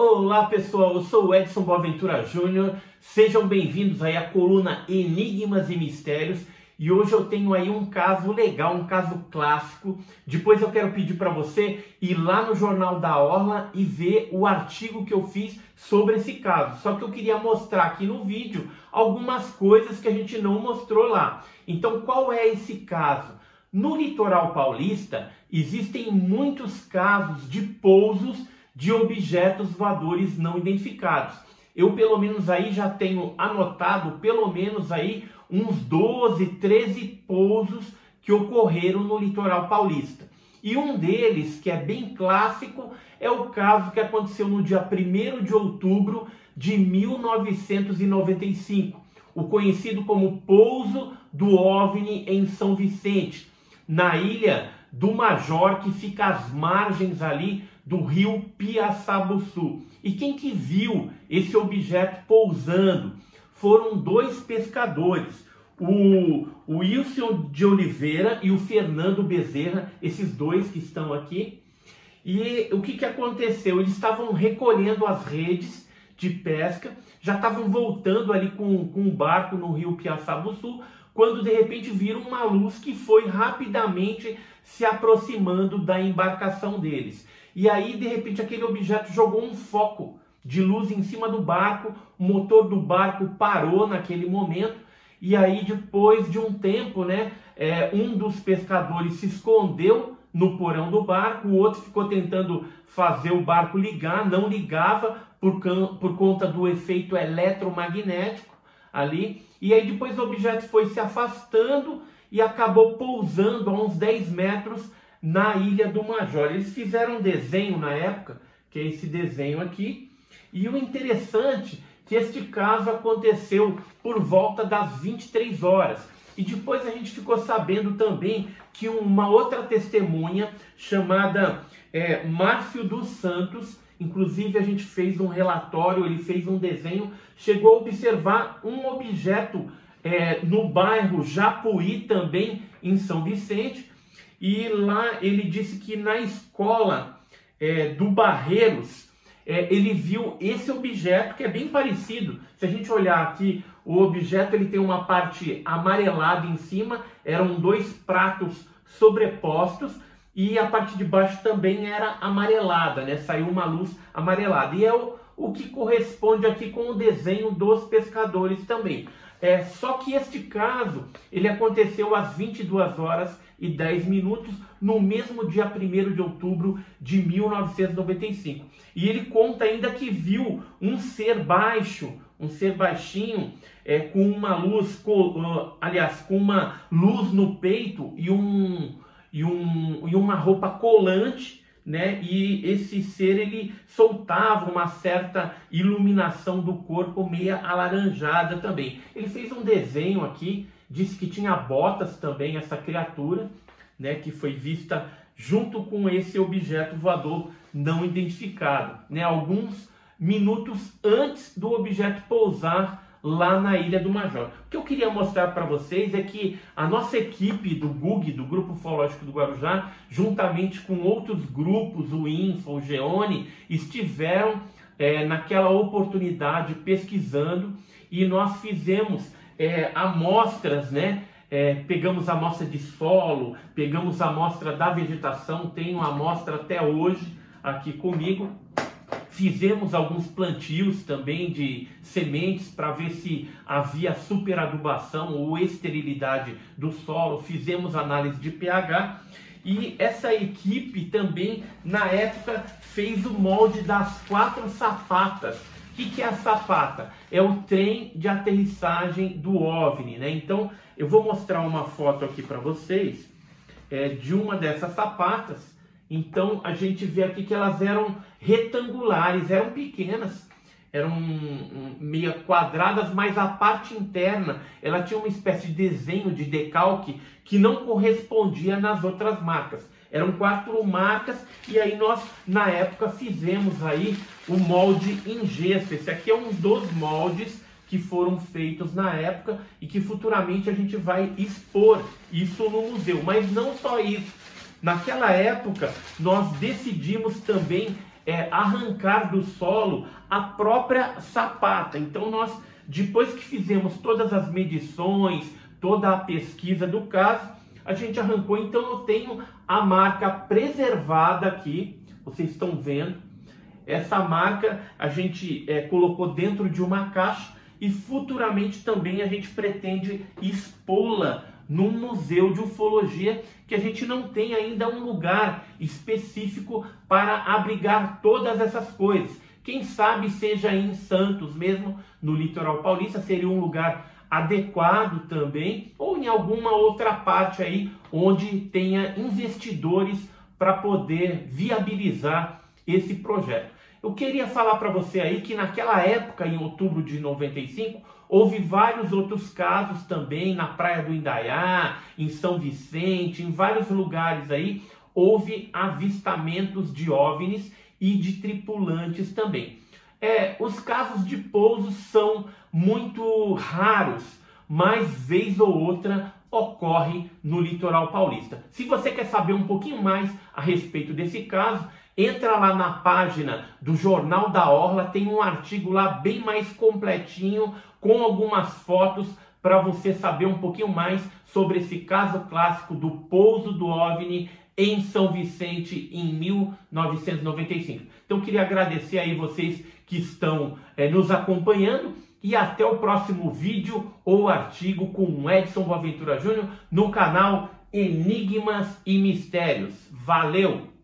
Olá pessoal, eu sou o Edson Boaventura Júnior, sejam bem-vindos aí à coluna Enigmas e Mistérios e hoje eu tenho aí um caso legal, um caso clássico. Depois eu quero pedir para você ir lá no Jornal da Orla e ver o artigo que eu fiz sobre esse caso. Só que eu queria mostrar aqui no vídeo algumas coisas que a gente não mostrou lá. Então qual é esse caso? No litoral paulista existem muitos casos de pousos de objetos voadores não identificados. Eu pelo menos aí já tenho anotado pelo menos aí uns 12, 13 pousos que ocorreram no litoral paulista. E um deles, que é bem clássico, é o caso que aconteceu no dia 1 de outubro de 1995, o conhecido como pouso do OVNI em São Vicente, na ilha do Major, que fica às margens ali do rio Piaçabuçu. E quem que viu esse objeto pousando foram dois pescadores, o, o Wilson de Oliveira e o Fernando Bezerra, esses dois que estão aqui. E o que, que aconteceu? Eles estavam recolhendo as redes de pesca, já estavam voltando ali com, com um barco no rio Piaçabuçu, quando de repente viram uma luz que foi rapidamente se aproximando da embarcação deles. E aí, de repente, aquele objeto jogou um foco de luz em cima do barco, o motor do barco parou naquele momento, e aí, depois de um tempo, né, é, um dos pescadores se escondeu no porão do barco, o outro ficou tentando fazer o barco ligar, não ligava por, por conta do efeito eletromagnético ali, e aí depois o objeto foi se afastando e acabou pousando a uns 10 metros na Ilha do Major. Eles fizeram um desenho na época, que é esse desenho aqui, e o interessante é que este caso aconteceu por volta das 23 horas. E depois a gente ficou sabendo também que uma outra testemunha chamada é, Márcio dos Santos, inclusive a gente fez um relatório, ele fez um desenho, chegou a observar um objeto é, no bairro Japuí, também em São Vicente, e lá ele disse que na escola é, do Barreiros é, ele viu esse objeto que é bem parecido. Se a gente olhar aqui, o objeto ele tem uma parte amarelada em cima, eram dois pratos sobrepostos e a parte de baixo também era amarelada, né? Saiu uma luz amarelada. E é o, o que corresponde aqui com o desenho dos pescadores também. É, só que este caso, ele aconteceu às 22 horas e 10 minutos, no mesmo dia 1 de outubro de 1995. E ele conta ainda que viu um ser baixo, um ser baixinho, é, com uma luz, com, aliás, com uma luz no peito e, um, e, um, e uma roupa colante, né? E esse ser ele soltava uma certa iluminação do corpo meia alaranjada também. Ele fez um desenho aqui, disse que tinha botas também essa criatura, né? Que foi vista junto com esse objeto voador não identificado, né? Alguns minutos antes do objeto pousar lá na Ilha do Major. O que eu queria mostrar para vocês é que a nossa equipe do GUG, do Grupo Ufológico do Guarujá, juntamente com outros grupos, o INFA, o GEONE, estiveram é, naquela oportunidade pesquisando e nós fizemos é, amostras, né? É, pegamos amostra de solo, pegamos amostra da vegetação, tenho amostra até hoje aqui comigo Fizemos alguns plantios também de sementes para ver se havia superadubação ou esterilidade do solo. Fizemos análise de pH e essa equipe também, na época, fez o molde das quatro sapatas. O que, que é a sapata? É o trem de aterrissagem do OVNI, né? Então, eu vou mostrar uma foto aqui para vocês é, de uma dessas sapatas então a gente vê aqui que elas eram retangulares, eram pequenas, eram meia quadradas, mas a parte interna ela tinha uma espécie de desenho de decalque que não correspondia nas outras marcas. Eram quatro marcas e aí nós na época fizemos aí o molde em gesso. Esse aqui é um dos moldes que foram feitos na época e que futuramente a gente vai expor isso no museu. Mas não só isso, Naquela época, nós decidimos também é, arrancar do solo a própria sapata. Então nós, depois que fizemos todas as medições, toda a pesquisa do caso, a gente arrancou. Então eu tenho a marca preservada aqui, vocês estão vendo. Essa marca a gente é, colocou dentro de uma caixa e futuramente também a gente pretende expô-la num museu de ufologia que a gente não tem ainda um lugar específico para abrigar todas essas coisas. Quem sabe seja em Santos mesmo, no litoral paulista, seria um lugar adequado também, ou em alguma outra parte aí onde tenha investidores para poder viabilizar esse projeto. Eu queria falar para você aí que naquela época, em outubro de 95, houve vários outros casos também na Praia do Indaiá, em São Vicente, em vários lugares aí, houve avistamentos de OVNIs e de tripulantes também. É, os casos de pouso são muito raros, mas vez ou outra ocorre no litoral paulista. Se você quer saber um pouquinho mais a respeito desse caso, entra lá na página do Jornal da Orla, tem um artigo lá bem mais completinho com algumas fotos para você saber um pouquinho mais sobre esse caso clássico do pouso do OVNI em São Vicente em 1995. Então queria agradecer aí vocês que estão é, nos acompanhando e até o próximo vídeo ou artigo com Edson Boaventura Júnior no canal Enigmas e Mistérios. Valeu!